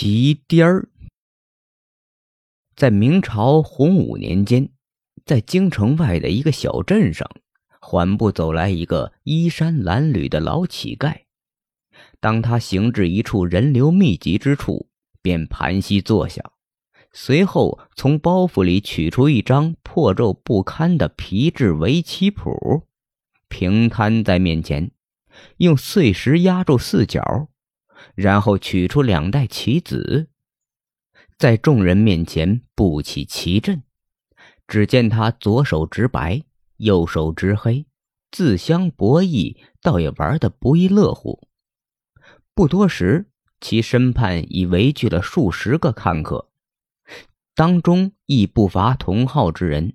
皮颠儿，在明朝洪武年间，在京城外的一个小镇上，缓步走来一个衣衫褴褛的老乞丐。当他行至一处人流密集之处，便盘膝坐下，随后从包袱里取出一张破旧不堪的皮质围棋谱，平摊在面前，用碎石压住四角。然后取出两袋棋子，在众人面前布起棋阵。只见他左手执白，右手执黑，自相博弈，倒也玩得不亦乐乎。不多时，其身畔已围聚了数十个看客，当中亦不乏同号之人。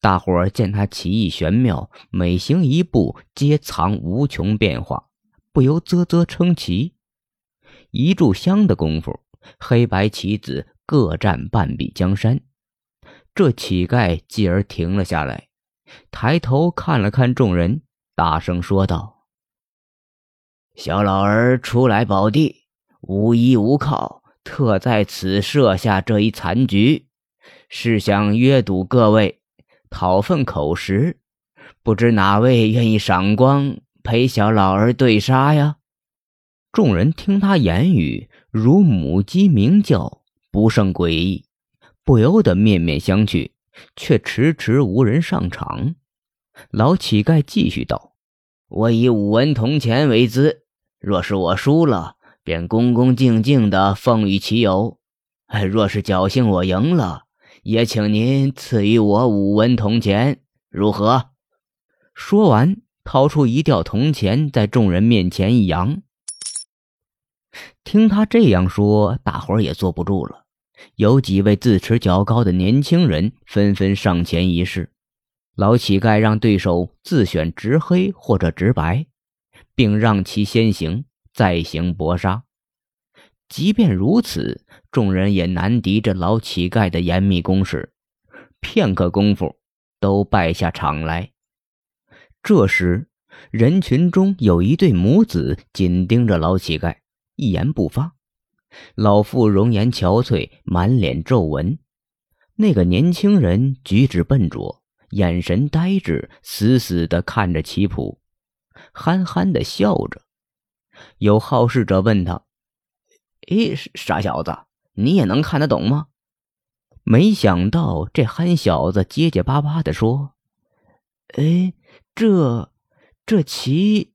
大伙儿见他棋艺玄妙，每行一步皆藏无穷变化，不由啧啧称奇。一炷香的功夫，黑白棋子各占半壁江山。这乞丐继而停了下来，抬头看了看众人，大声说道：“小老儿初来宝地，无依无靠，特在此设下这一残局，是想约赌各位，讨份口实。不知哪位愿意赏光，陪小老儿对杀呀？”众人听他言语如母鸡鸣叫，不胜诡异，不由得面面相觑，却迟迟无人上场。老乞丐继续道：“我以五文铜钱为资，若是我输了，便恭恭敬敬的奉与其友；若是侥幸我赢了，也请您赐予我五文铜钱，如何？”说完，掏出一吊铜钱，在众人面前一扬。听他这样说，大伙儿也坐不住了。有几位自持较高的年轻人纷纷上前一试。老乞丐让对手自选直黑或者直白，并让其先行，再行搏杀。即便如此，众人也难敌这老乞丐的严密攻势。片刻功夫，都败下场来。这时，人群中有一对母子紧盯着老乞丐。一言不发，老妇容颜憔悴，满脸皱纹。那个年轻人举止笨拙，眼神呆滞，死死地看着棋谱，憨憨地笑着。有好事者问他：“哎，傻小子，你也能看得懂吗？”没想到这憨小子结结巴巴地说：“哎，这这棋，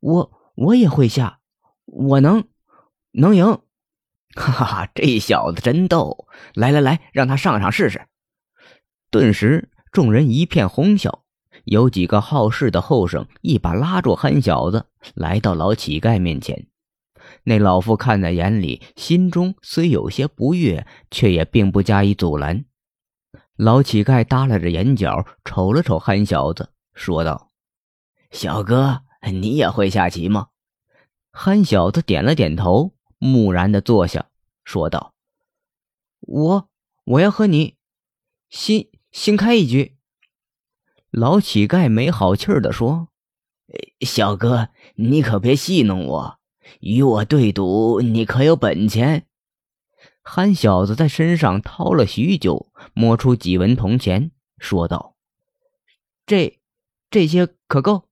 我我也会下，我能。”能赢，哈哈哈！这小子真逗！来来来，让他上场试试。顿时，众人一片哄笑。有几个好事的后生一把拉住憨小子，来到老乞丐面前。那老妇看在眼里，心中虽有些不悦，却也并不加以阻拦。老乞丐耷拉着眼角，瞅了瞅憨小子，说道：“小哥，你也会下棋吗？”憨小子点了点头。木然的坐下，说道：“我我要和你新新开一局。”老乞丐没好气儿的说：“小哥，你可别戏弄我，与我对赌，你可有本钱？”憨小子在身上掏了许久，摸出几文铜钱，说道：“这这些可够。”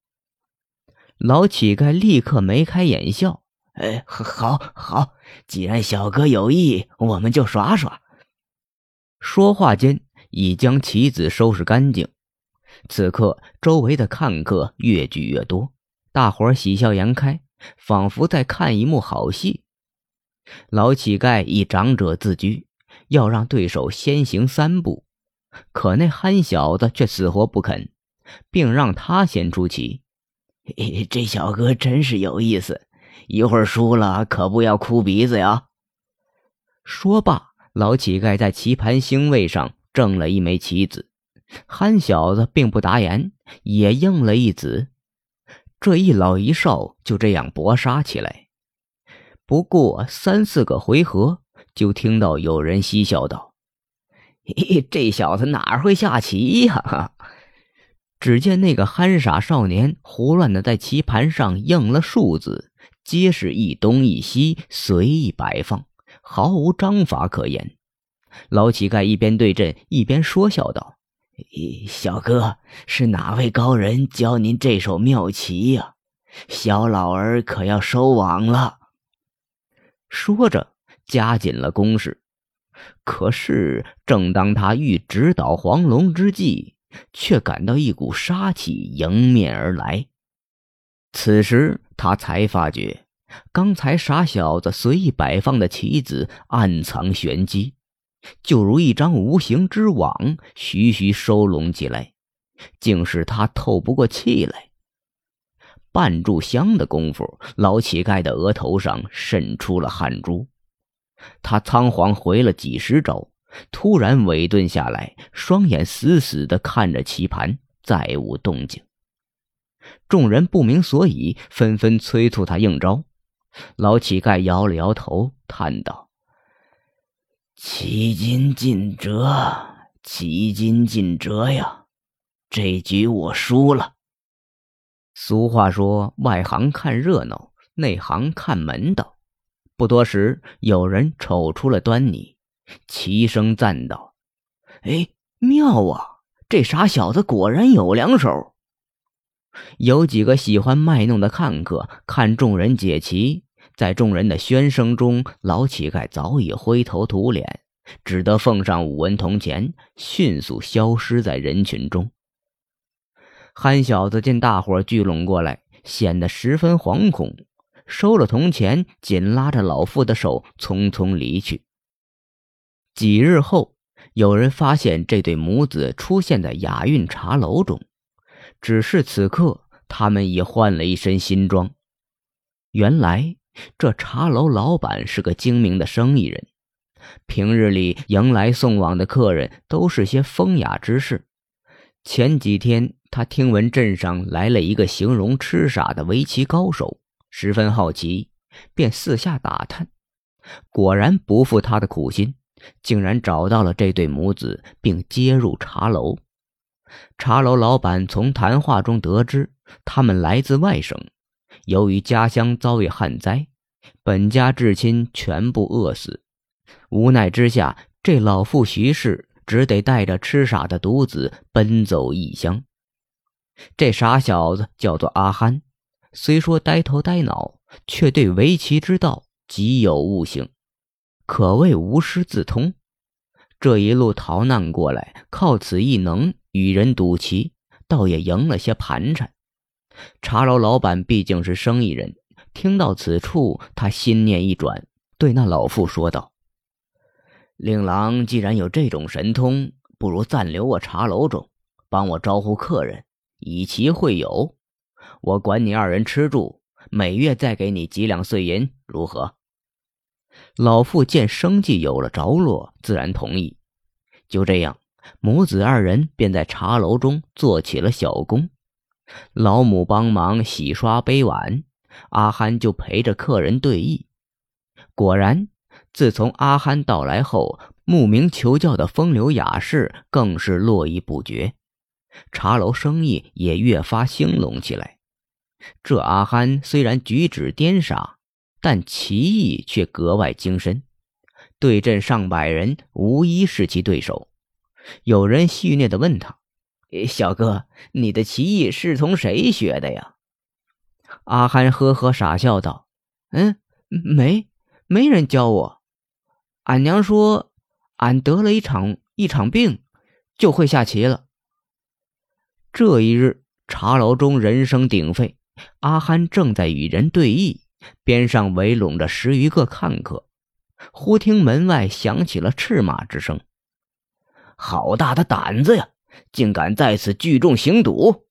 老乞丐立刻眉开眼笑。哎，好，好，既然小哥有意，我们就耍耍。说话间，已将棋子收拾干净。此刻，周围的看客越聚越多，大伙儿喜笑颜开，仿佛在看一幕好戏。老乞丐以长者自居，要让对手先行三步，可那憨小子却死活不肯，并让他先出棋。这小哥真是有意思。一会儿输了，可不要哭鼻子呀！说罢，老乞丐在棋盘星位上正了一枚棋子，憨小子并不答言，也应了一子。这一老一少就这样搏杀起来。不过三四个回合，就听到有人嬉笑道：“嘿，这小子哪会下棋呀？”只见那个憨傻少年胡乱的在棋盘上应了数字。皆是一东一西随意摆放，毫无章法可言。老乞丐一边对阵，一边说笑道：“小哥，是哪位高人教您这手妙棋呀？小老儿可要收网了。”说着，加紧了攻势。可是，正当他欲直捣黄龙之际，却感到一股杀气迎面而来。此时，他才发觉，刚才傻小子随意摆放的棋子暗藏玄机，就如一张无形之网，徐徐收拢起来，竟是他透不过气来。半炷香的功夫，老乞丐的额头上渗出了汗珠。他仓皇回了几十招，突然尾顿下来，双眼死死地看着棋盘，再无动静。众人不明所以，纷纷催促他应招。老乞丐摇了摇头，叹道：“奇筋尽折，奇筋尽折呀！这局我输了。”俗话说：“外行看热闹，内行看门道。”不多时，有人瞅出了端倪，齐声赞道：“哎，妙啊！这傻小子果然有两手。”有几个喜欢卖弄的看客看众人解棋，在众人的喧声中，老乞丐早已灰头土脸，只得奉上五文铜钱，迅速消失在人群中。憨小子见大伙聚拢过来，显得十分惶恐。收了铜钱，紧拉着老妇的手，匆匆离去。几日后，有人发现这对母子出现在雅韵茶楼中，只是此刻他们已换了一身新装。原来，这茶楼老板是个精明的生意人，平日里迎来送往的客人都是些风雅之士。前几天，他听闻镇上来了一个形容痴傻的围棋高手。十分好奇，便四下打探，果然不负他的苦心，竟然找到了这对母子，并接入茶楼。茶楼老板从谈话中得知，他们来自外省，由于家乡遭遇旱灾，本家至亲全部饿死，无奈之下，这老妇徐氏只得带着痴傻的独子奔走异乡。这傻小子叫做阿憨。虽说呆头呆脑，却对围棋之道极有悟性，可谓无师自通。这一路逃难过来，靠此异能与人赌棋，倒也赢了些盘缠。茶楼老板毕竟是生意人，听到此处，他心念一转，对那老妇说道：“令郎既然有这种神通，不如暂留我茶楼中，帮我招呼客人，以棋会友。”我管你二人吃住，每月再给你几两碎银，如何？老妇见生计有了着落，自然同意。就这样，母子二人便在茶楼中做起了小工。老母帮忙洗刷杯碗，阿憨就陪着客人对弈。果然，自从阿憨到来后，慕名求教的风流雅士更是络绎不绝，茶楼生意也越发兴隆起来。这阿憨虽然举止颠傻，但棋艺却格外精深，对阵上百人，无一是其对手。有人戏谑地问他：“小哥，你的棋艺是从谁学的呀？”阿憨呵呵傻笑道：“嗯，没，没人教我。俺娘说，俺得了一场一场病，就会下棋了。”这一日，茶楼中人声鼎沸。阿憨正在与人对弈，边上围拢着十余个看客。忽听门外响起了叱骂之声：“好大的胆子呀！竟敢在此聚众行赌！”